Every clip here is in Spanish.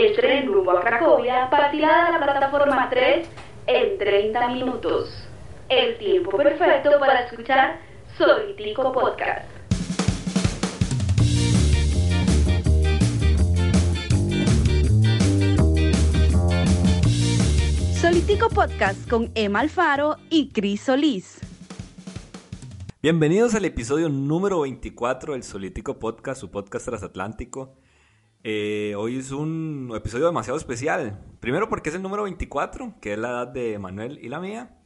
El tren rumbo a Cracovia partirá de la plataforma 3 en 30 minutos. El tiempo perfecto para escuchar Solitico Podcast. Solitico Podcast con Emma Alfaro y Cris Solís. Bienvenidos al episodio número 24 del Solitico Podcast, su podcast transatlántico. Eh, hoy es un episodio demasiado especial. Primero porque es el número 24, que es la edad de Manuel y la mía.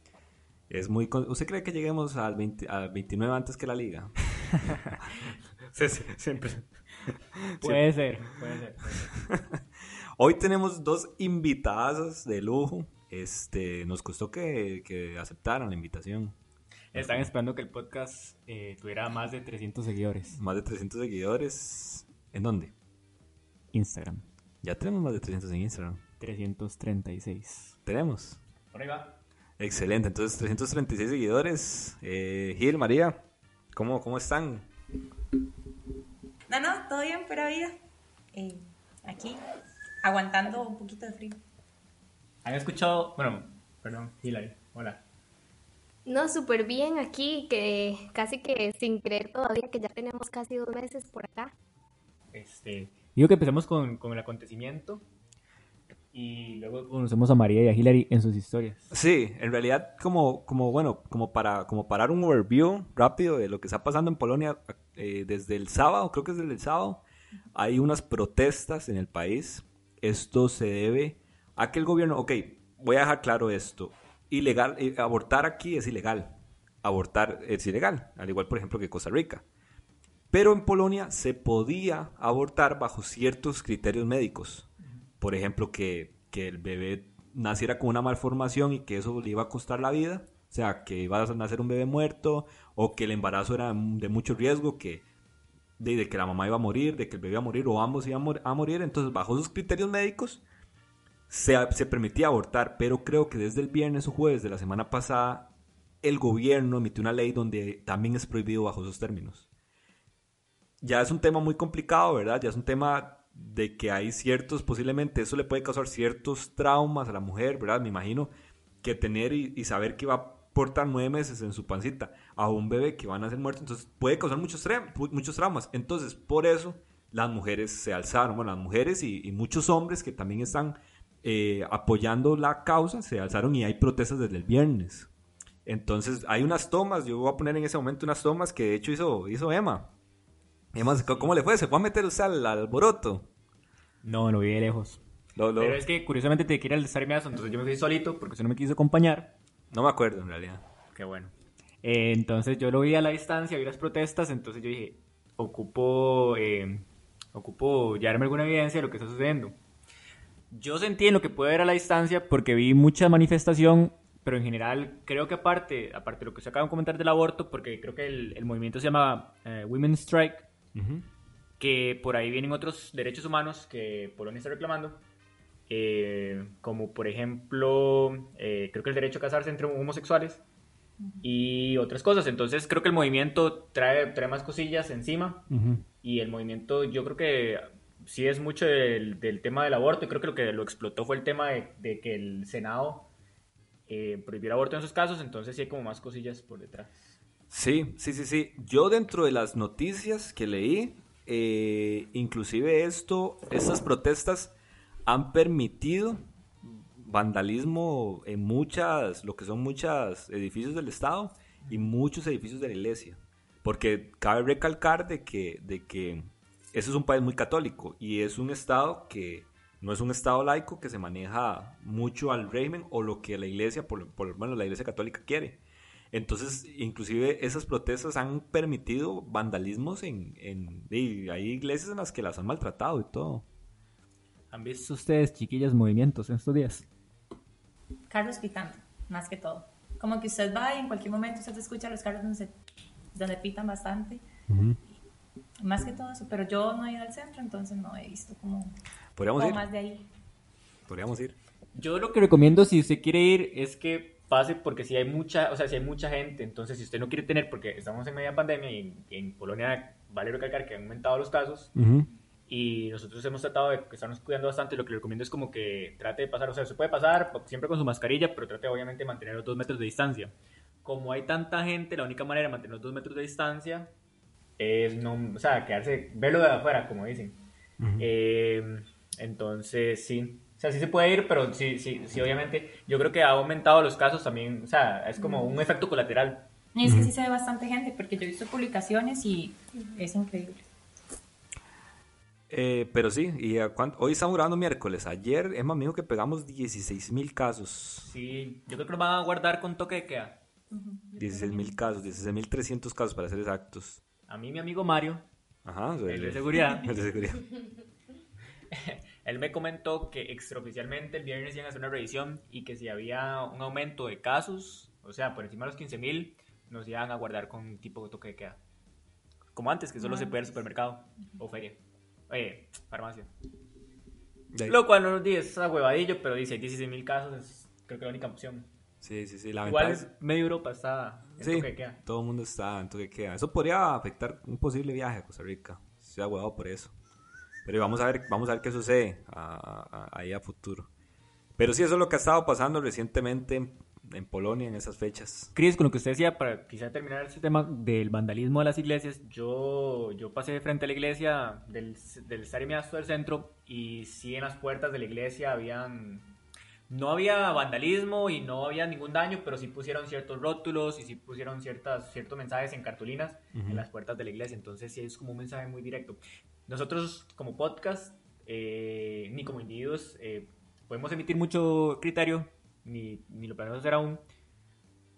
Es muy ¿Usted cree que lleguemos al, 29 antes que la liga? sí, sí, siempre. Puede ser, puede ser. Hoy tenemos dos invitadas de lujo. Este, nos costó que, que aceptaran la invitación. Están esperando que el podcast eh, tuviera más de 300 seguidores. Más de 300 seguidores. ¿En dónde? Instagram. Ya tenemos más de 300 en Instagram. 336. ¿Tenemos? Por ahí va. Excelente, entonces 336 seguidores. Eh, Gil, María, ¿cómo, ¿cómo están? No, no, todo bien, pero vida. Eh, aquí, aguantando un poquito de frío. ¿Han escuchado? Bueno, perdón, Hilary, hola. No, súper bien aquí, que casi que sin creer todavía que ya tenemos casi dos meses por acá. Este, digo que empecemos con, con el acontecimiento y luego conocemos a María y a Hilary en sus historias. Sí, en realidad como, como bueno, como para, como para dar un overview rápido de lo que está pasando en Polonia eh, desde el sábado, creo que es desde el sábado, hay unas protestas en el país. Esto se debe a que el gobierno, ok, voy a dejar claro esto, ilegal, eh, abortar aquí es ilegal, abortar es ilegal, al igual por ejemplo que Costa Rica. Pero en Polonia se podía abortar bajo ciertos criterios médicos. Por ejemplo, que, que el bebé naciera con una malformación y que eso le iba a costar la vida. O sea, que iba a nacer un bebé muerto o que el embarazo era de mucho riesgo, que de, que la mamá iba a morir, de que el bebé iba a morir o ambos iban a morir. Entonces, bajo esos criterios médicos, se, se permitía abortar. Pero creo que desde el viernes o jueves de la semana pasada, el gobierno emitió una ley donde también es prohibido bajo esos términos ya es un tema muy complicado, ¿verdad? Ya es un tema de que hay ciertos, posiblemente eso le puede causar ciertos traumas a la mujer, ¿verdad? Me imagino que tener y, saber que va a portar nueve meses en su pancita a un bebé que van a ser muerto, entonces puede causar muchos, muchos traumas. Entonces, por eso las mujeres se alzaron, bueno, las mujeres y, muchos hombres que también están eh, apoyando la causa se alzaron y hay protestas desde el viernes. Entonces, hay unas tomas, yo voy a poner en ese momento unas tomas que de hecho hizo, hizo Emma además, ¿cómo le fue? ¿Se fue a meter usted al alboroto? No, no vi de lejos. Pero es que curiosamente te quería el estar inmediato, entonces yo me fui solito porque usted no me quiso acompañar. No me acuerdo en realidad. Qué bueno. Eh, entonces yo lo vi a la distancia, vi las protestas, entonces yo dije, ocupo, eh, ocupo darme alguna evidencia de lo que está sucediendo. Yo sentí en lo que puede ver a la distancia porque vi mucha manifestación, pero en general creo que aparte, aparte de lo que se acaba de comentar del aborto, porque creo que el, movimiento se llama eh, Women's Strike, que por ahí vienen otros derechos humanos que Polonia está reclamando, eh, como por ejemplo, eh, creo que el derecho a casarse entre homosexuales y otras cosas. Entonces creo que el movimiento trae, trae más cosillas encima y el movimiento yo creo que sí es mucho del, tema del aborto. Y creo que lo que lo explotó fue el tema de, que el Senado eh, prohibiera aborto en esos casos, entonces sí hay como más cosillas por detrás. Sí, sí, sí, sí. Yo dentro de las noticias que leí, eh, inclusive esto, estas protestas han permitido vandalismo en muchas, lo que son muchos edificios del Estado y muchos edificios de la iglesia. Porque cabe recalcar de que, de que eso es un país muy católico y es un Estado que no es un Estado laico que se maneja mucho al régimen o lo que la iglesia, por, por menos la iglesia católica quiere. Entonces, inclusive esas protestas han permitido vandalismos en, en, hay iglesias en las que las han maltratado y todo. ¿Han visto ustedes, chiquillas, movimientos en estos días? Carlos pitando, más que todo. Como que usted va y en cualquier momento usted escucha a los carros donde, donde pitan bastante. Más que todo eso, pero yo no he ido al centro, entonces no he visto como, ¿Podríamos ir? más de ahí. Podríamos ir. Yo lo que recomiendo si usted quiere ir es que pase porque si hay mucha, o sea, si hay mucha gente, entonces si usted no quiere tener, porque estamos en media pandemia y en, Polonia vale recalcar que han aumentado los casos, Y nosotros hemos tratado de estarnos cuidando bastante. Lo que le recomiendo es como que trate de pasar, o sea, se puede pasar siempre con su mascarilla, pero trate obviamente de mantener los dos metros de distancia. Como hay tanta gente, la única manera de mantener los dos metros de distancia es no, o sea, quedarse, verlo de afuera, como dicen. Eh, entonces, sí. O sea, sí se puede ir, pero sí, sí, sí, obviamente. Yo creo que ha aumentado los casos también. O sea, es como un efecto colateral. Y es que sí se ve bastante gente, porque yo he visto publicaciones y es increíble. Eh, pero sí, y hoy estamos grabando miércoles. Ayer Emma me dijo que pegamos 16 mil casos. Sí, yo creo que lo van a guardar con toque de queda. 16 mil casos, 16 mil 300 casos para ser exactos. A mí mi amigo Mario, Ajá, el de seguridad, el de seguridad. él me comentó que extraoficialmente el viernes iban a hacer una revisión y que si había un aumento de casos, o sea, por encima de los 15 mil, nos iban a guardar con tipo de toque de queda. Como antes, que solo se puede ir al supermercado o feria. Oye, farmacia. Lo cual no nos dice, es huevadillo, pero dice 16 mil casos, es creo que la única opción. Sí, sí, sí. La Igual es medio Europa está en sí, toque queda. todo el mundo está en toque queda. Eso podría afectar un posible viaje a Costa Rica. Estoy aguado por eso. Pero vamos a ver, vamos a ver qué sucede ahí a futuro. Pero sí, eso es lo que ha estado pasando recientemente en Polonia en esas fechas. Cris, con lo que usted decía, para quizá terminar ese tema del vandalismo de las iglesias, yo, yo pasé frente a la iglesia del, del del centro y sí en las puertas de la iglesia habían... No había vandalismo y no había ningún daño, pero sí pusieron ciertos rótulos y sí pusieron ciertas, ciertos mensajes en cartulinas en las puertas de la iglesia. Entonces sí es como un mensaje muy directo. Nosotros como podcast, eh, ni como individuos, eh, podemos emitir mucho criterio ni, ni lo planeamos hacer aún,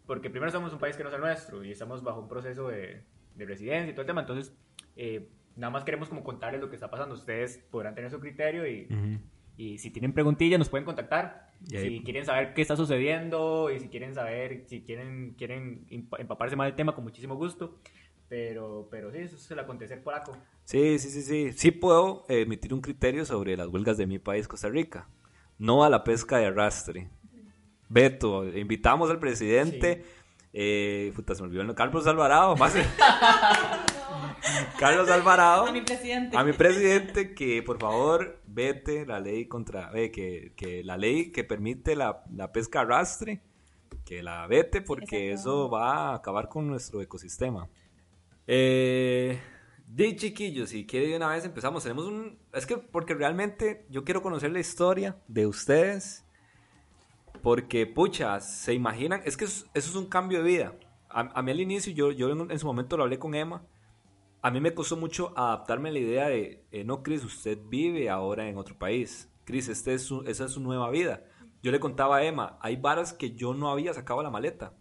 porque primero somos un país que no es el nuestro y estamos bajo un proceso de, de residencia y todo el tema, entonces eh, nada más queremos como contarles lo que está pasando, ustedes podrán tener su criterio y, y si tienen preguntillas nos pueden contactar, si quieren saber qué está sucediendo y si quieren saber, si quieren, quieren empaparse más del tema con muchísimo gusto. Pero, pero sí, eso es el acontecer polaco. Sí, sí, sí, sí. Sí puedo emitir un criterio sobre las huelgas de mi país, Costa Rica. No a la pesca de arrastre. Beto, invitamos al presidente. Eh, puta, se me olvidó el Carlos Alvarado, más. Carlos Alvarado. A mi presidente. A mi presidente que por favor vete la ley contra. Eh, que, que, la ley que permite la, la pesca arrastre, que la vete porque eso va a acabar con nuestro ecosistema. Eh. De chiquillos, si quiere de una vez empezamos. Tenemos un. Es que porque realmente yo quiero conocer la historia de ustedes porque, pucha, se imaginan, es que eso, es un cambio de vida. A, mí al inicio, yo, yo en, su momento lo hablé con Emma, a mí me costó mucho adaptarme a la idea de, eh, no, Chris, usted vive ahora en otro país. Chris, este es esa es su nueva vida. Yo le contaba a Emma, hay varas que yo no había sacado a la maleta.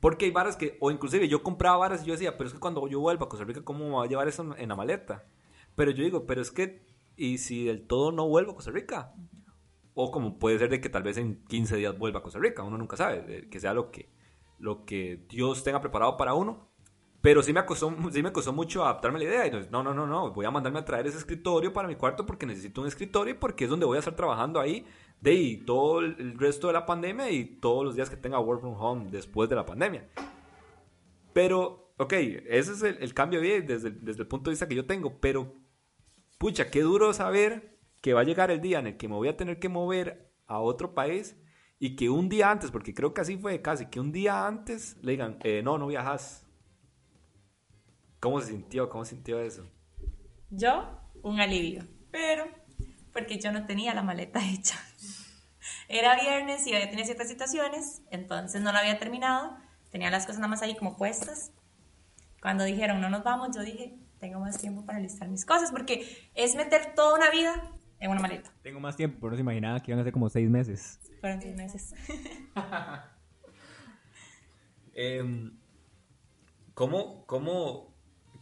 Porque hay varas que, o inclusive yo compraba varas y yo decía, pero es que cuando yo vuelva a Costa Rica, ¿cómo me va a llevar eso en la maleta? Pero yo digo, pero es que, ¿y si del todo no vuelvo a Costa Rica? O como puede ser de que tal vez en 15 días vuelva a Costa Rica, uno nunca sabe, que sea lo que, lo que Dios tenga preparado para uno. Pero sí me costó, sí me costó mucho adaptarme a la idea. Y no, no, no, no, voy a mandarme a traer ese escritorio para mi cuarto porque necesito un escritorio y porque es donde voy a estar trabajando ahí de y todo el resto de la pandemia y todos los días que tenga work from home después de la pandemia. Pero, ok, ese es el, cambio de vida desde, desde el punto de vista que yo tengo. Pero, pucha, qué duro saber que va a llegar el día en el que me voy a tener que mover a otro país y que un día antes, porque creo que así fue casi, que un día antes le digan, eh, no, no viajas. ¿Cómo se sintió? ¿Cómo sintió eso? Yo, un alivio, pero porque yo no tenía la maleta hecha. Era viernes y había tenido ciertas situaciones, entonces no la había terminado, tenía las cosas nada más ahí como puestas. Cuando dijeron, no nos vamos, yo dije, tengo más tiempo para listar mis cosas, porque es meter toda una vida en una maleta. Tengo más tiempo, pero no se imaginaba que iban a ser como seis meses. Fueron seis meses. eh, ¿Cómo, cómo,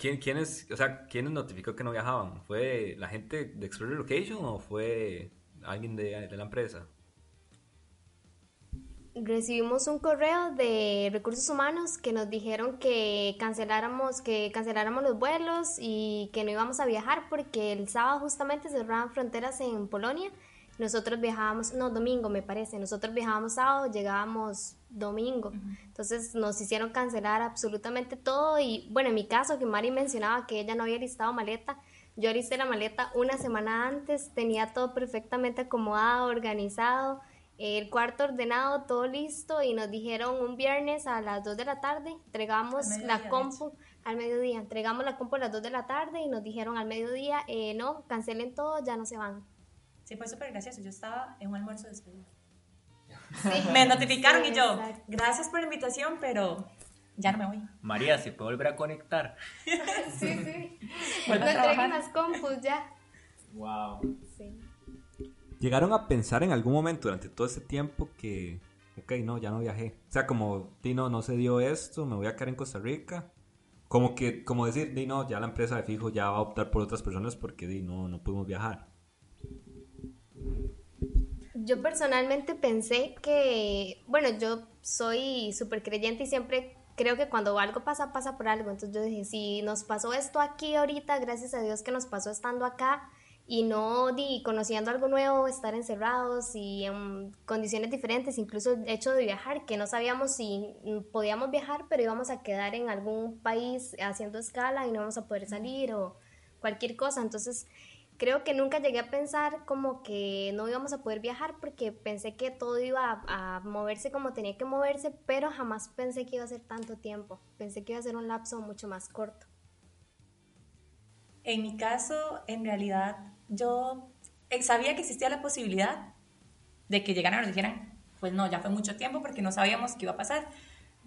quién, quiénes, o sea, quiénes notificó que no viajaban? ¿Fue la gente de Explorer Location o fue alguien de, de la empresa? recibimos un correo de recursos humanos que nos dijeron que canceláramos, que canceláramos los vuelos y que no íbamos a viajar porque el sábado justamente cerraban fronteras en Polonia. Nosotros viajábamos, no, domingo me parece, nosotros viajábamos sábado, llegábamos domingo. Entonces nos hicieron cancelar absolutamente todo y bueno, en mi caso que Mari mencionaba que ella no había listado maleta, Yo hice la maleta una semana antes, tenía todo perfectamente acomodado, organizado, el cuarto ordenado, todo listo y nos dijeron un viernes a las 2 de la tarde, entregamos la compu al mediodía, entregamos la compu a las 2 de la tarde y nos dijeron al mediodía, eh, no, cancelen todo, ya no se van. Sí, fue súper gracioso. Yo estaba en un almuerzo de despedida. Sí. Me notificaron Sí, y yo, exacto. gracias por la invitación, pero ya no me voy. María, ¿se puede volver a conectar? Sí, sí. No entreguen las compus ya. Wow. Sí. ¿Llegaron a pensar en algún momento durante todo ese tiempo que, ok, no, ya no viajé? O sea, como, Dino, no se dio esto, me voy a quedar en Costa Rica. Como que, como decir, Dino, ya la empresa de fijo ya va a optar por otras personas porque, di, no, no pudimos viajar. Yo personalmente pensé que, bueno, yo soy súper creyente y siempre creo que cuando algo pasa, pasa por algo. Entonces yo dije, si nos pasó esto aquí ahorita, gracias a Dios que nos pasó estando acá y no conociendo algo nuevo, estar encerrados y en condiciones diferentes, incluso el hecho de viajar, que no sabíamos si podíamos viajar, pero íbamos a quedar en algún país haciendo escala y no íbamos a poder salir o cualquier cosa. Entonces creo que nunca llegué a pensar como que no íbamos a poder viajar porque pensé que todo iba a, a, moverse como tenía que moverse, pero jamás pensé que iba a ser tanto tiempo. Pensé que iba a ser un lapso mucho más corto. En mi caso, en realidad, yo sabía que existía la posibilidad de que llegaran y nos dijeran, pues no, ya fue mucho tiempo porque no sabíamos qué iba a pasar.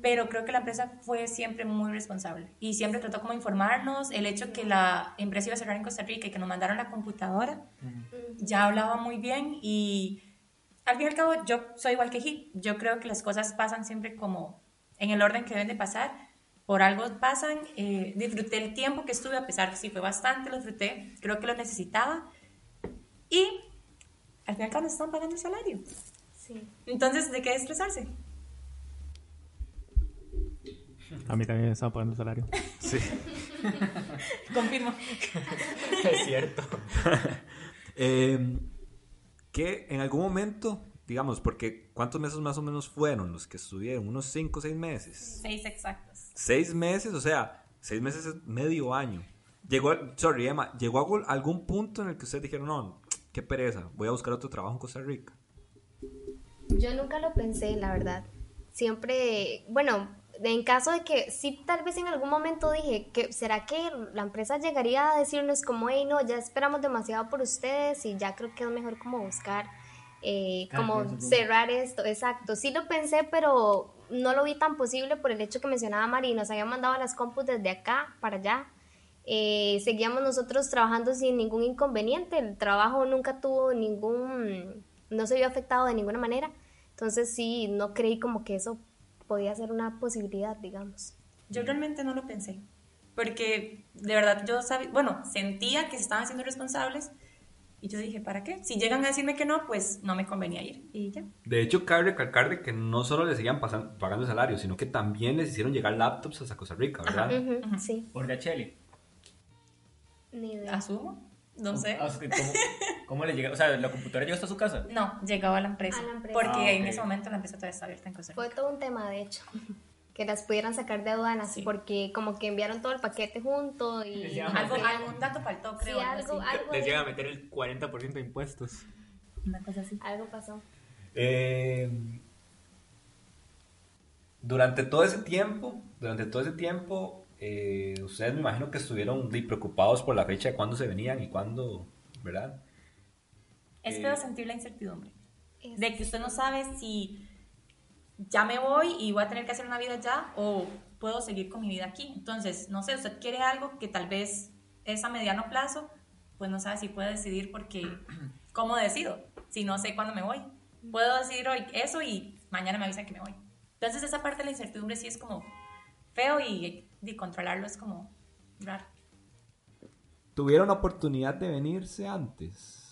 Pero creo que la empresa fue siempre muy responsable y siempre trató como informarnos. El hecho que la empresa iba a cerrar en Costa Rica y que nos mandaron la computadora, ya hablaba muy bien y al fin y al cabo yo soy igual que Gil. Yo creo que las cosas pasan siempre como en el orden que deben de pasar. Por algo pasan. Eh, disfruté el tiempo que estuve, a pesar que sí fue bastante, lo disfruté. Creo que lo necesitaba. Y al fin y al cabo nos están pagando el salario. Sí. Entonces, ¿de qué estresarse? A mí también me estaban pagando salario. Sí. Confirmo. es cierto. Eh, que en algún momento, digamos, porque ¿cuántos meses más o menos fueron los que estuvieron? ¿Unos 5 o 6 meses? Seis exactos. Seis meses, o sea, seis meses es medio año. Llegó, sorry Emma, ¿llegó a algún- algún punto en el que ustedes dijeron, no, qué pereza, voy a buscar otro trabajo en Costa Rica? Yo nunca lo pensé, la verdad. Siempre, bueno, en caso de que sí, tal vez en algún momento dije que será que la empresa llegaría a decirnos como, hey, no, ya esperamos demasiado por ustedes y ya creo que es mejor como buscar, eh, Ah, como cerrar esto, exacto. Sí lo pensé, pero no lo vi tan posible por el hecho que mencionaba Mari, nos habían mandado las compus desde acá para allá. Eh, seguíamos nosotros trabajando sin ningún inconveniente, el trabajo nunca tuvo ningún, no se vio afectado de ninguna manera, entonces sí, no creí como que eso podía ser una posibilidad, digamos. Yo realmente no lo pensé. Porque de verdad yo sabía, bueno, sentía que se estaban haciendo responsables y yo dije, ¿para qué? Si llegan a decirme que no, pues no me convenía ir. Y ya. De hecho, cabe recalcar de que no solo les seguían pasan- pagando el salario, sino que también les hicieron llegar laptops hasta Costa Rica, ¿verdad? Ujú, Sí, Por Gacheli. ni idea. ¿Asumo? No sé. ¿Cómo, ¿Cómo le llega? O sea, ¿la computadora llegó hasta su casa? No, llegaba a la empresa. A la empresa. Porque Ah, en ese momento la empresa todavía está abierta en Costa Rica. Fue todo un tema, de hecho, que las pudieran sacar de aduanas, Sí. porque como que enviaron todo el paquete junto y... Algo, algún dato faltó, creo. algo, algo, Les de- llega a meter el 40% de impuestos. Una cosa así. algo pasó. Eh, durante todo ese tiempo, durante todo ese tiempo, eh, ustedes me imagino que estuvieron preocupados por la fecha de cuándo se venían y cuándo, ¿verdad? Es Eh, feo sentir la incertidumbre. Es- De que usted no sabe si ya me voy y voy a tener que hacer una vida ya o puedo seguir con mi vida aquí. Entonces, no sé, usted quiere algo que tal vez es a mediano plazo, pues no sabe si puede decidir porque, ¿cómo decido? Si no sé cuándo me voy. Puedo decidir hoy eso y mañana me avisan que me voy. Entonces, esa parte de la incertidumbre sí es como feo y, y controlarlo es como raro. ¿Tuvieron oportunidad de venirse antes?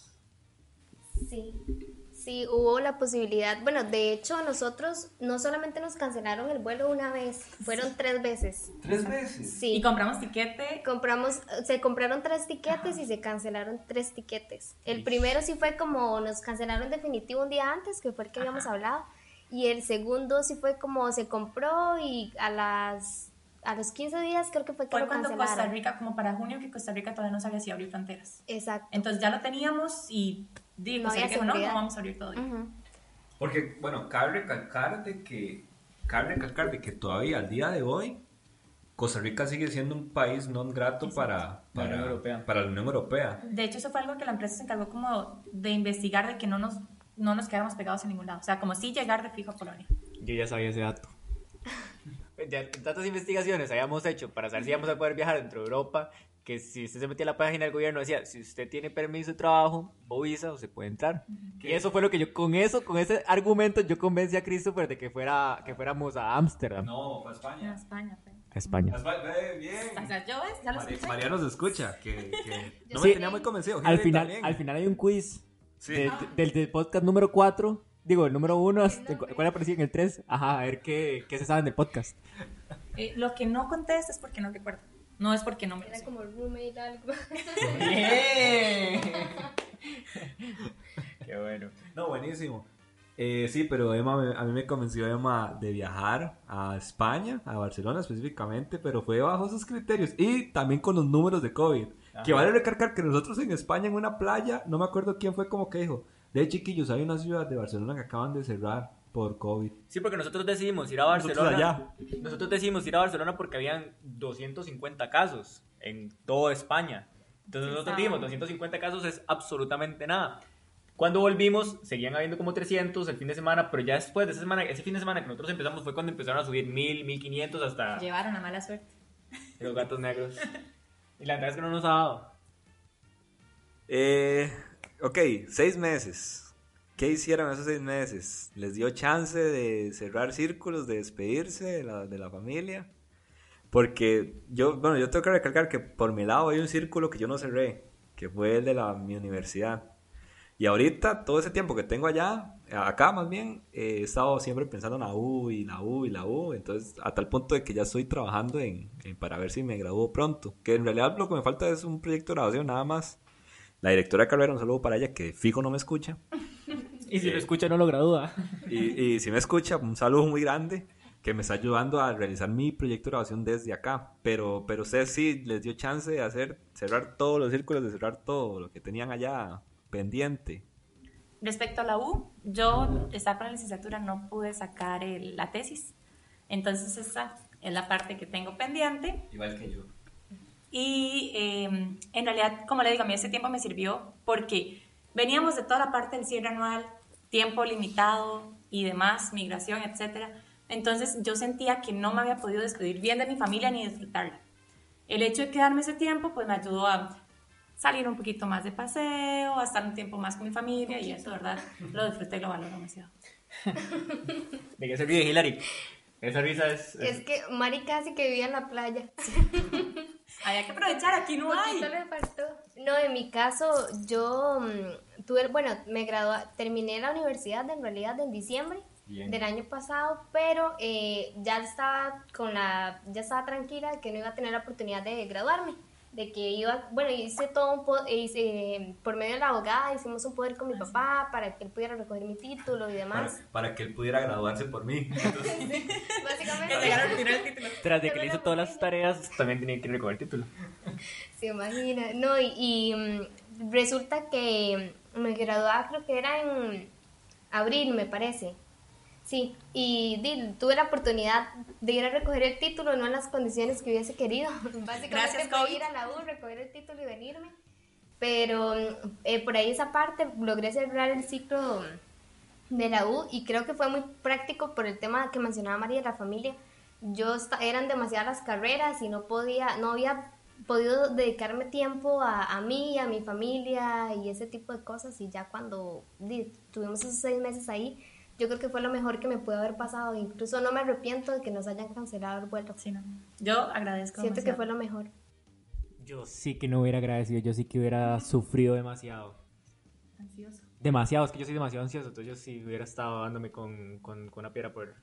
Sí, sí, hubo la posibilidad. Bueno, de hecho, nosotros no solamente nos cancelaron el vuelo una vez, fueron tres veces. Tres veces. Sí. Y compramos tiquete. Compramos, se compraron tres tiquetes y se cancelaron tres tiquetes. El primero sí fue como nos cancelaron definitivo un día antes, que fue el que habíamos hablado. Y el segundo sí fue como se compró y a las a los 15 días creo que fue que Fue lo cuando Costa cancelaron. Rica, como para junio, que Costa Rica todavía no sabía si abrir fronteras. Exacto. Entonces ya lo teníamos y di, No dijo, no, no vamos a abrir todavía. Ujú. Porque, bueno, cabe recalcar de que, cabe recalcar de que todavía al día de hoy Costa Rica sigue siendo un país no grato para, La Unión para, Europea. para la Unión Europea. De hecho, eso fue algo que la empresa se encargó como de investigar, de que no nos, no nos quedáramos pegados en ningún lado. O sea, como si llegar de fijo a Polonia. Yo ya sabía ese dato. Ya, tantas investigaciones habíamos hecho para saber si íbamos a poder viajar dentro de Europa, que si usted se metía a la página del gobierno decía, si usted tiene permiso de trabajo o visa, usted puede entrar. Y eso fue lo que yo, con eso, con ese argumento, yo convencí a Christopher de que, fuera, que fuéramos a Ámsterdam. No, fue a España. España. pues. A España. Bien. O sea, yo. Ya lo escuché. María nos escucha, que, que no Sí. me tenía muy convencido. Al final, también. al final hay un quiz Sí. de- de- del, del podcast número 4, digo, el número 1, ¿cuál aparecía en el 3? Ajá, a ver qué, qué se saben del podcast. Eh, lo que no contesta es porque no recuerdo. No es porque no me Era como roommate algo. Qué bueno. No, buenísimo. Eh, sí, pero Emma, me- a mí me convenció Emma de viajar a España, a Barcelona específicamente, pero fue bajo sus criterios y también con los números de COVID. Ajá. Que vale recargar que nosotros en España, en una playa, no me acuerdo quién fue como que dijo, de chiquillos, hay una ciudad de Barcelona que acaban de cerrar por COVID. Sí, porque nosotros decidimos ir a Nosotros Barcelona. Nosotros decidimos ir a Barcelona porque habían 250 casos en toda España. Entonces Sí, nosotros dijimos, 250 casos es absolutamente nada. Cuando volvimos, seguían habiendo como 300 el fin de semana, pero ya después de esa semana, ese fin de semana que nosotros empezamos fue cuando empezaron a subir 1000, 1500 hasta Llevaron a mala suerte. los gatos negros. Y la verdad es que no nos ha dado. Eh, ok, seis meses. ¿Qué hicieron esos seis meses? ¿Les dio chance de cerrar círculos, de despedirse de la, de la familia? Porque yo, bueno, yo tengo que recalcar que por mi lado hay un círculo que yo no cerré, que fue el de la, mi universidad. Y ahorita, todo ese tiempo que tengo allá, acá más bien, eh, he estado siempre pensando en la U y la U y la U. Entonces, a tal punto de que ya estoy trabajando en, en- para ver si me gradúo pronto. Que en realidad lo que me falta es un proyecto de graduación nada más. La directora de carrera, un saludo para ella, que fijo no me escucha. Y si Eh. lo escucha, no lo gradúa. Y, y si me escucha, un saludo muy grande que me está ayudando a realizar mi proyecto de grabación desde acá. Pero, pero ustedes sí les dio chance de hacer, cerrar todos los círculos, de cerrar todo lo que tenían allá pendiente. Respecto a la U, yo estaba con la licenciatura, no pude sacar el- la tesis. Entonces esa es la parte que tengo pendiente. Igual que yo. Y eh, en realidad, como le digo, a mí ese tiempo me sirvió porque veníamos de toda la parte del cierre anual, tiempo limitado y demás, migración, etcétera. Entonces yo sentía que no me había podido despedir bien de mi familia ni disfrutarla. El hecho de quedarme ese tiempo, pues me ayudó a salir un poquito más de paseo, a estar un tiempo más con mi familia y eso, ¿verdad? Lo disfruté y lo valoro demasiado. ¿De qué se ríe Hilary? Esa risa es... Es que Mari casi que vivía en la playa. Hay que aprovechar, aquí no hay. Le faltó. No, en mi caso, yo mm, tuve, bueno, me gradué, terminé la universidad en realidad en diciembre Bien. del año pasado, pero eh, ya estaba con la, ya estaba tranquila que no iba a tener la oportunidad de graduarme, de que iba, bueno, hice todo un, po- hice, por medio de la abogada, hicimos un poder con mi papá para que él pudiera recoger mi título y demás. para que él pudiera graduarse por mí. Básicamente. Tras de que le hizo todas las tareas, también tenía que recoger el título. Se imagina. No, y, y, mm, resulta que me graduaba, creo que era en abril, me parece. Sí, y di- tuve la oportunidad de ir a recoger el título, no en las condiciones que hubiese querido. Básicamente Gracias, fue COVID. ir a la U, recoger el título y venirme. Pero eh, por ahí esa parte logré cerrar el ciclo de la U y creo que fue muy práctico por el tema que mencionaba María de la familia. Yo eran demasiadas las carreras y no podía, no había podido dedicarme tiempo a, a mí, a mi familia y ese tipo de cosas y ya cuando di, tuvimos esos seis meses ahí, yo creo que fue lo mejor que me pudo haber pasado. Incluso no me arrepiento de que nos hayan cancelado el vuelo. Sí, no. Yo agradezco. Siento que demasiado. fue lo mejor. Yo sí que no hubiera agradecido, yo sí que hubiera sufrido demasiado. Ansioso. Demasiado, es que yo soy demasiado ansioso, entonces yo sí hubiera estado dándome con, con, con una piedra por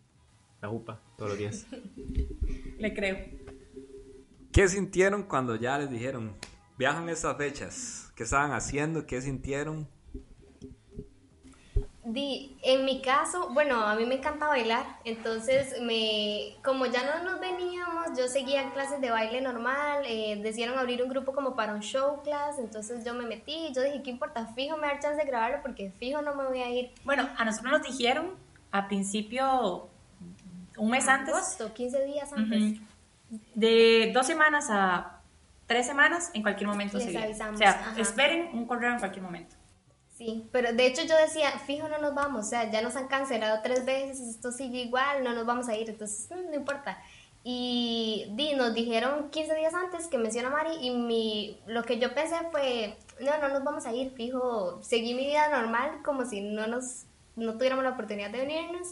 la jupa todos los días. Le creo. ¿Qué sintieron cuando ya les dijeron, viajan estas fechas? ¿Qué estaban haciendo? ¿Qué sintieron? Di, en mi caso, bueno, a mí me encanta bailar, entonces me, como ya no nos veníamos, yo seguía clases de baile normal, eh, decidieron abrir un grupo como para un show class, entonces yo me metí, yo dije, ¿qué importa? Fijo me da chance de grabarlo porque fijo no me voy a ir. Bueno, a nosotros nos dijeron a principio, un mes antes, Agosto, 15 días antes. Ujú. De dos semanas a tres semanas, en cualquier momento Les se viene. avisamos, O sea, ajá. esperen un correo en cualquier momento. Sí, pero de hecho yo decía, fijo no nos vamos, o sea, ya nos han cancelado tres veces, esto sigue igual, no nos vamos a ir, entonces mm, no importa. Y di, nos dijeron 15 días antes que menciona Mari y mi, lo que yo pensé fue, no, no nos vamos a ir, fijo, seguí mi vida normal como si no nos, no tuviéramos la oportunidad de venirnos.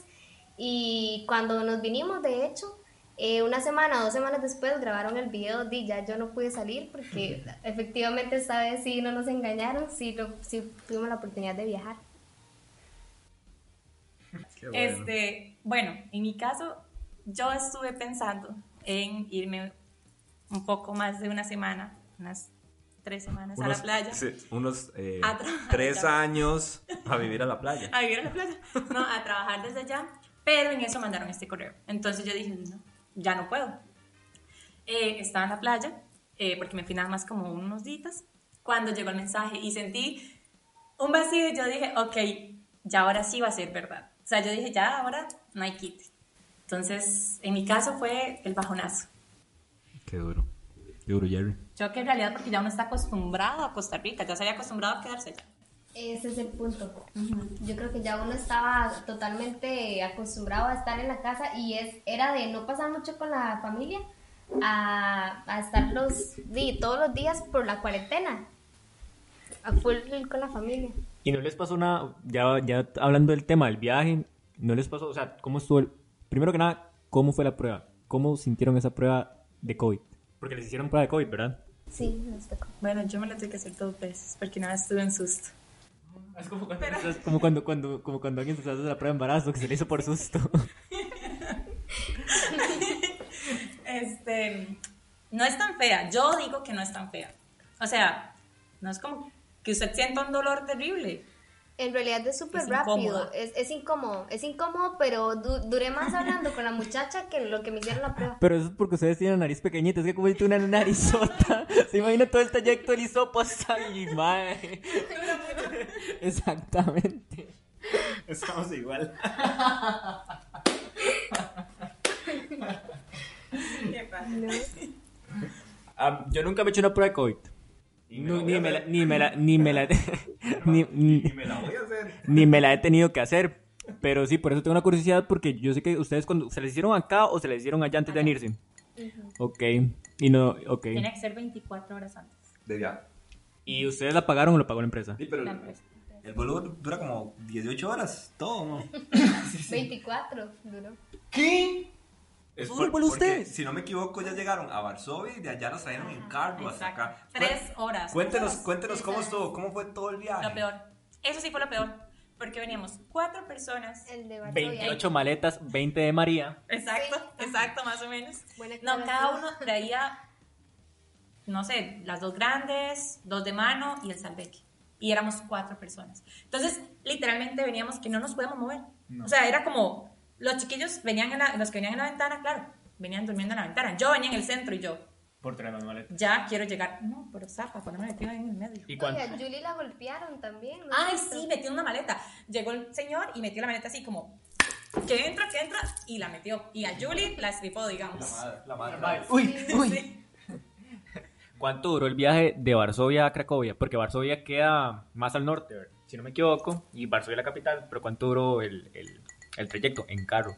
Y cuando nos vinimos, de hecho, eh, una semana dos semanas después grabaron el video, di, ya yo no pude salir porque efectivamente esta vez sí no nos engañaron, sí, no- sí tuvimos la oportunidad de viajar. Qué bueno. Este, bueno, en mi caso, yo estuve pensando en irme un poco más de una semana, unas tres semanas a la playa. sí, unos eh, A tres años a vivir a la playa. a vivir en la playa, no, a trabajar desde allá, pero en eso mandaron este correo. Entonces yo dije, no, ya no puedo. Eh, estaba en la playa, eh, porque me fui nada más como unos días, cuando llegó el mensaje y sentí un vacío y yo dije, ok, ya ahora sí va a ser verdad. O sea, yo dije, ya ahora no hay quite. Entonces, en mi caso fue el bajonazo. Qué duro. Qué duro, Jerry. Yo que en realidad porque ya uno está acostumbrado a Costa Rica, ya se había acostumbrado a quedarse allá. Ese es el punto. Yo creo que ya uno estaba totalmente acostumbrado a estar en la casa y es era de no pasar mucho con la familia a, a estar los, di, todos los días por la cuarentena. A full con la familia. ¿Y no les pasó nada, ya, ya hablando del tema del viaje, no les pasó, o sea, cómo estuvo el, primero que nada, cómo fue la prueba? ¿Cómo sintieron esa prueba de COVID? Porque les hicieron prueba de COVID, ¿verdad? Sí, nos tocó. Bueno, yo me la tuve que hacer dos veces porque una vez estuve en susto. Es como cuando, como cuando, cuando, como cuando alguien se hace la prueba de embarazo que se le hizo por susto. Este, no es tan fea. Yo digo que no es tan fea. O sea, no es como que usted sienta un dolor terrible. En realidad es súper rápido, es, es incómodo, es incómodo, pero du- duré más hablando con la muchacha que lo que me hicieron la prueba. Pero eso es porque ustedes tienen la nariz pequeñita, es que como si una narizota. Se imagina todo el trayecto del hisopo hasta ahí, mae. Exactamente. Estamos igual. Ah, yo nunca me he hecho una prueba de COVID. Ni me la, ni me la, ni me la, ni, ni- me la. Ni me la he tenido que hacer. Pero sí, por eso tengo una curiosidad, porque yo sé que ustedes cuando se les hicieron acá o se les hicieron allá antes de venirse. Ok. Y no, ok. Tiene que ser 24 horas antes. De ya. ¿Y ustedes la pagaron o lo pagó la empresa? Sí, pero La el, empresa. el vuelo dura como 18 horas, todo, ¿no? 24 duró. ¿Qué? Es ¿Solo el vuelo porque, ustedes? Si no me equivoco, ya llegaron a Varsovia y de allá nos trajeron en cargo hasta acá. Tres horas. Cuéntenos, cuéntenos cómo estuvo, cómo fue todo el viaje. Lo peor. Eso sí fue lo peor. Porque veníamos cuatro personas. El de Varsovia. 28 maletas, 20 de María. Exacto, Sí. exacto, más o menos. Buena No, cada uno traía, no sé, las dos grandes, dos de mano y el salveque. Y éramos cuatro personas. Entonces, literalmente veníamos que no nos podíamos mover. O sea, era como, los chiquillos venían en la, los que venían en la ventana, claro, venían durmiendo en la ventana. Yo venía en el centro y yo, Por traer las maletas. ya quiero llegar. No, pero zafa, cuando me metí ahí en el medio. ¿Y cuánto? a Julie la golpearon también. ¿no? Ay, sí, metió una maleta. Llegó el señor y metió la maleta así como, que entra, que entra, y la metió. Y a Julie la estripó, digamos. La madre. Uy, uy. Sí. ¿Cuánto duró el viaje de Varsovia a Cracovia? Porque Varsovia queda más al norte, si no me equivoco, y Varsovia es la capital, pero ¿cuánto duró el, el, el trayecto en carro?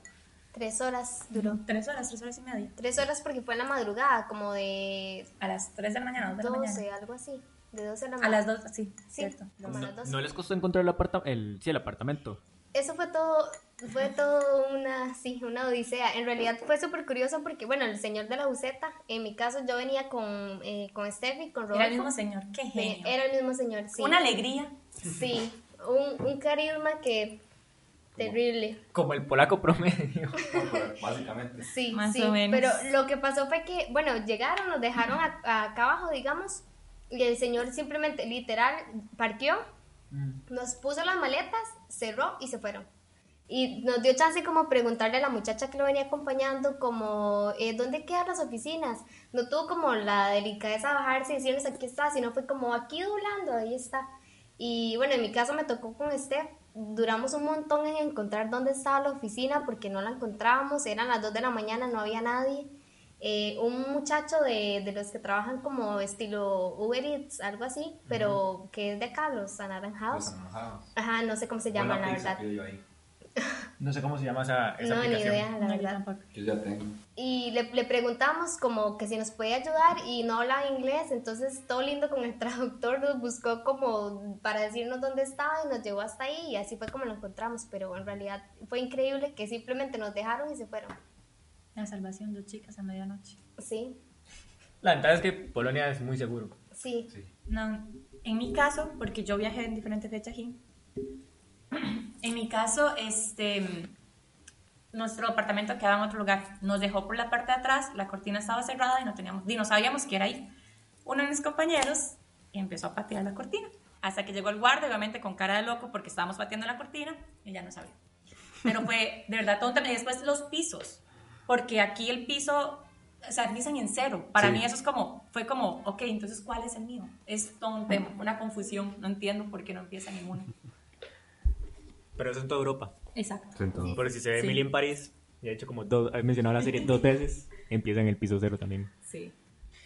Tres horas duró. Tres horas, tres horas y media. Tres horas porque fue en la madrugada, como de A las tres de la mañana, dos de la 12, mañana. algo así. De 12 de la A mañana. las dos, sí, Sí, cierto. como a las 12. ¿No les costó encontrar el, aparta el, sí, el apartamento? Eso fue todo, fue todo una, sí, una odisea. En realidad fue súper curioso porque, bueno, el señor de la buceta, en mi caso yo venía con, eh, con Steffi, con Rodolfo. Era el mismo señor, qué genio. Era el mismo señor, sí. Una alegría. Sí, un, un carisma que terrible. Como el polaco promedio. Básicamente. Sí, Más sí. o menos. Pero lo que pasó fue que, bueno, llegaron, nos dejaron a- a- acá abajo, digamos, y el señor simplemente, literal, parqueó, nos puso las maletas, cerró y se fueron. Y nos dio chance como preguntarle a la muchacha que lo venía acompañando como, eh, ¿dónde quedan las oficinas? No tuvo como la delicadeza de bajarse y decirles aquí está, sino fue como aquí doblando, ahí está. Y bueno, en mi caso me tocó con Steph, duramos un montón en encontrar dónde estaba la oficina porque no la encontrábamos, eran las 2 de la mañana, no había nadie. Eh, un muchacho de, de, los que trabajan como estilo Uber Eats, algo así, pero que es de acá, los anaranjados. Los anaranjados. Ajá, no sé cómo se llaman, la verdad. No sé cómo se llama esa, esa no, aplicación. ni idea, la No, yo verdad. tampoco. Yo ya tengo. Y le, le preguntamos como que si nos podía ayudar y no hablaba inglés, entonces todo lindo con el traductor nos buscó como para decirnos dónde estaba y nos llevó hasta ahí y así fue como lo encontramos, pero en realidad fue increíble que simplemente nos dejaron y se fueron. La salvación, dos chicas a medianoche. Sí, La ventaja es que Polonia es muy seguro. sí. No, en mi caso, porque yo viajé en diferentes fechas aquí, en mi caso, este, nuestro apartamento quedaba en otro lugar. Nos dejó por la parte de atrás, la cortina estaba cerrada y no teníamos, y no sabíamos que era ahí. Uno de mis compañeros empezó a patear la cortina, hasta que llegó el guardia, obviamente con cara de loco, porque estábamos pateando la cortina y ya no sabía. Pero fue de verdad tonta. Y después los pisos, porque aquí el piso, o sea, empiezan en cero. Para Sí. mí eso es como, fue como, ok, entonces ¿cuál es el mío? Es todo un tema, una confusión. No entiendo por qué no empieza ninguno. Pero eso en toda Europa. Exacto. Entonces, Porque si se ve Sí. Emily en París, y de hecho como dos, he mencionado la serie dos veces, empieza en el piso cero también. Sí.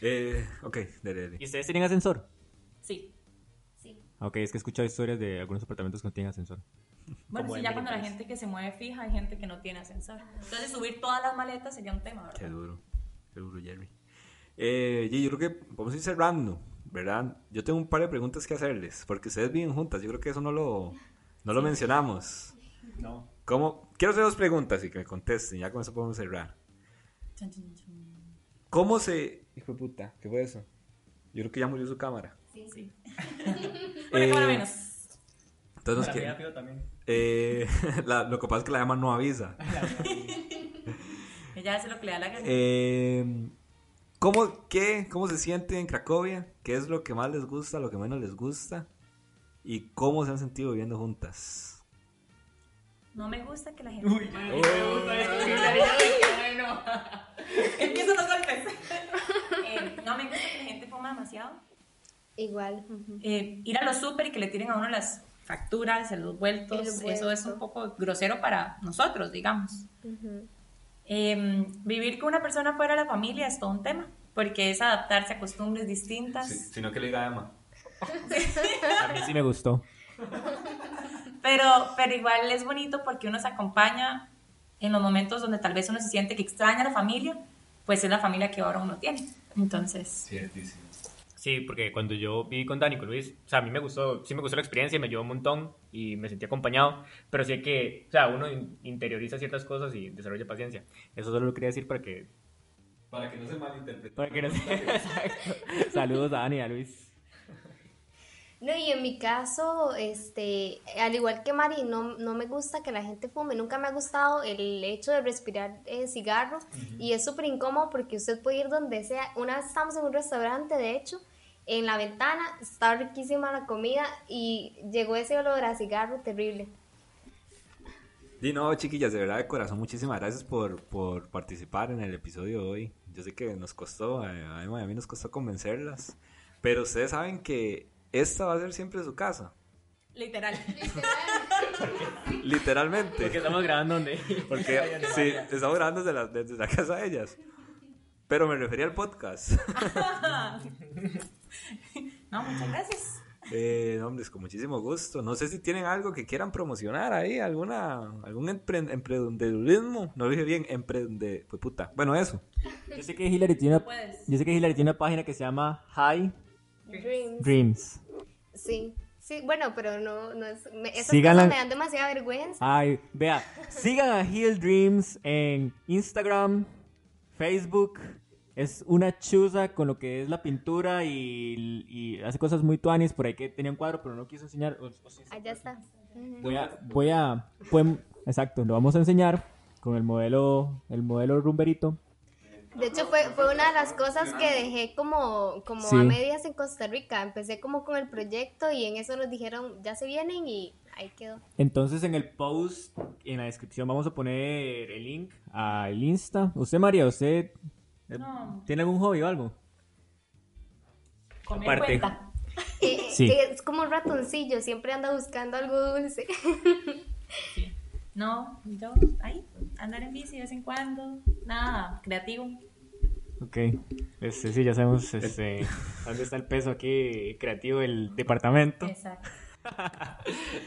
eh, ok, dale, dale. ¿Y ustedes tienen ascensor? Sí. Sí. Ok, es que he escuchado historias de algunos apartamentos que no tienen ascensor. Bueno, Como sí, en ya cuando la gente que se mueve fija, hay gente que no tiene ascensor. Entonces subir todas las maletas sería un tema, Qué ¿verdad? duro, qué duro, Jerry. Eh, y yo creo que vamos a ir cerrando, ¿verdad? Yo tengo un par de preguntas que hacerles, porque ustedes viven juntas, yo creo que eso no lo, no lo mencionamos. No. ¿Cómo? Quiero hacer dos preguntas y que me contesten, ya con eso podemos cerrar. ¿Cómo se... Hijo de puta, ¿qué fue eso? Yo creo que ya murió su cámara. Sí. Una Eh, cámara menos. Entonces, pido también. Eh, la- lo que pasa es que la llama no avisa. Ella hace lo que le da la gana. Eh, ¿cómo, qué, ¿Cómo se siente en Cracovia? ¿Qué es lo que más les gusta, lo que menos les gusta? ¿Y cómo se han sentido viviendo juntas? No me gusta que la gente. Uy, me gusta. Empiezan los golpes. Eh, no me gusta que la gente fuma demasiado. Igual. Eh, ir a los súper y que le tiren a uno las facturas, los vueltos, El eso es un poco grosero para nosotros, digamos. Eh, vivir con una persona fuera de la familia es todo un tema, porque es adaptarse a costumbres distintas. sino que le diga a Emma. A mí sí me gustó. Pero, pero igual es bonito porque uno se acompaña en los momentos donde tal vez uno se siente que extraña a la familia, pues es la familia que ahora uno tiene. Entonces, Ciertísimo. Sí, porque cuando yo viví con Dani, con Luis, o sea, a mí me gustó, sí me gustó la experiencia, me ayudó un montón y me sentí acompañado, pero sí que, o sea, uno in- interioriza ciertas cosas y desarrolla paciencia. Eso solo lo quería decir para que, Para que no se malinterprete. para que no se... Saludos a Dani y a Luis. No, y en mi caso, este, al igual que Mari, no, no me gusta que la gente fume. Nunca me ha gustado el hecho de respirar eh, cigarro. Y es súper incómodo porque usted puede ir donde sea. Una vez estamos en un restaurante, de hecho, en la ventana, estaba riquísima la comida y llegó ese olor a cigarro terrible. Y no, chiquillas, de verdad de corazón, muchísimas gracias por, por participar en el episodio de hoy. Yo sé que nos costó, a y a mí nos costó convencerlas, pero ustedes saben que esta va a ser siempre su casa, literal. literalmente. Porque estamos grabando donde... Porque sí, estamos grabando desde la, desde la casa de ellas. Pero me refería al podcast. No, muchas gracias. Eh, no, hombres, con muchísimo gusto. No sé si tienen algo que quieran promocionar ahí, alguna, algún empre- emprendedurismo. No lo dije bien, emprende... Pues puta. Bueno, eso. Yo sé que Hillary tiene una, yo sé que Hillary tiene una página que se llama High Dreams. Dreams. Sí, sí, bueno, pero no, no es. Me, esas Síganla. cosas me dan demasiada vergüenza. Ay, vea, sigan a Hill Dreams en Instagram, Facebook. Es una chuza con lo que es la pintura y, y hace cosas muy tuanis. Por ahí que tenía un cuadro, pero no quiso enseñar. O- o sí, Allá está. Voy a, voy a, exacto, lo vamos a enseñar con el modelo, el modelo rumberito. De hecho, fue, fue una de las cosas que dejé como, como Sí. a medias en Costa Rica. Empecé como con el proyecto y en eso nos dijeron, ya se vienen y ahí quedó. Entonces en el post, en la descripción vamos a poner el link al Insta. Usted, María, ¿usted eh, No. tiene algún hobby o algo? Comer Aparte. cuenta. Eh, Sí. eh, Es como un ratoncillo, siempre anda buscando algo dulce. No, yo ahí, andar en bici de vez en cuando. Nada, creativo. Ok, este, sí, ya sabemos este, dónde está el peso aquí creativo del departamento. Exacto.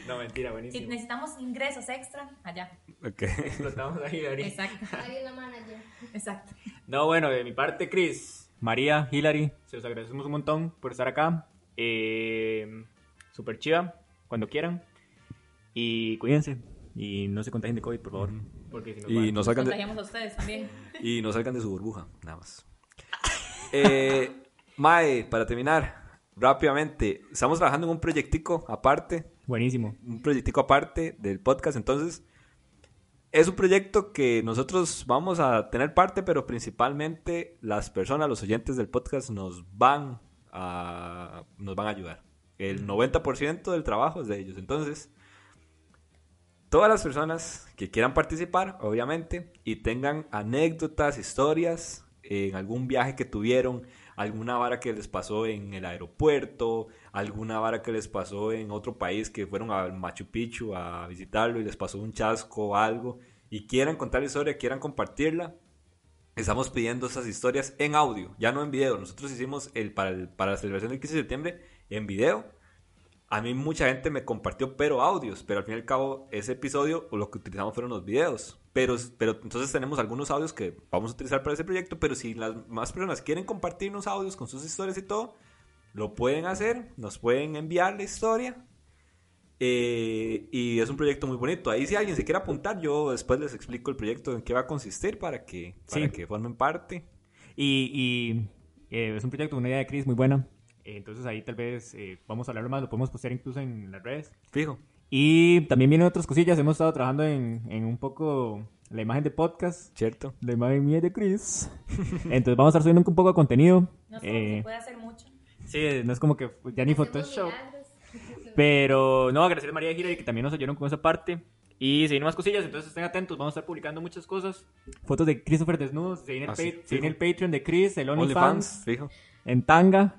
No, mentira, Si buenísimo. necesitamos ingresos extra, allá. Ok. Explotamos ahí, Ari. Exacto. Ahí la manager. Exacto. No, bueno, de mi parte, Chris, María, Hilary, se los agradecemos un montón por estar acá. Eh, super chiva, cuando quieran. Y cuídense. Y no se contagien de COVID, por favor. Porque si nos Y van- no salgan de, Contagiamos a ustedes también. y no salgan de su burbuja, nada más. Eh, Mae, para terminar, rápidamente, estamos trabajando en un proyectico aparte Buenísimo. un proyectico aparte del podcast. Entonces, es un proyecto que nosotros vamos a tener parte, pero principalmente las personas, los oyentes del podcast nos van a, nos van a ayudar. El 90% del trabajo es de ellos. Entonces, todas las personas que quieran participar, obviamente, y tengan anécdotas, historias en algún viaje que tuvieron, alguna vara que les pasó en el aeropuerto, alguna vara que les pasó en otro país que fueron a Machu Picchu a visitarlo y les pasó un chasco o algo, y quieran contar la historia, quieran compartirla, estamos pidiendo esas historias en audio, ya no en video. Nosotros hicimos el para, el- para la celebración del 15 de septiembre en video. A mí mucha gente me compartió pero audios, pero al fin y al cabo ese episodio lo que utilizamos fueron los videos. Pero, pero entonces tenemos algunos audios que vamos a utilizar para ese proyecto, pero si las más personas quieren compartirnos audios con sus historias y todo, lo pueden hacer, nos pueden enviar la historia. eh, y es un proyecto muy bonito. Ahí si alguien se quiere apuntar, yo después les explico el proyecto en qué va a consistir para que, para Sí. que formen parte. Y, y, eh, es un proyecto, una idea de Chris muy buena. Eh, entonces ahí tal vez eh, vamos a hablarlo más, lo podemos postear incluso en las redes. Fijo. Y también vienen otras cosillas, hemos estado trabajando en, en un poco la imagen de podcast. ¿Cierto? La imagen mía de Chris. Entonces vamos a estar subiendo un poco de contenido. No sé, Eh, se puede hacer mucho. sí, no es como que ya ni Photoshop. Pero no, agradecer a María Gira que también nos ayudaron con esa parte. Y se vienen más cosillas, entonces estén atentos. Vamos a estar publicando muchas cosas. Fotos de Christopher desnudos. Se viene el, Ah, sí, se viene el Patreon de Chris, el OnlyFans, OnlyFans fijo. En tanga.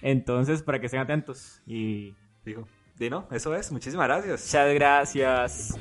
Entonces, para que estén atentos. Y Fijo. Y no, eso es. Muchísimas gracias. muchas gracias.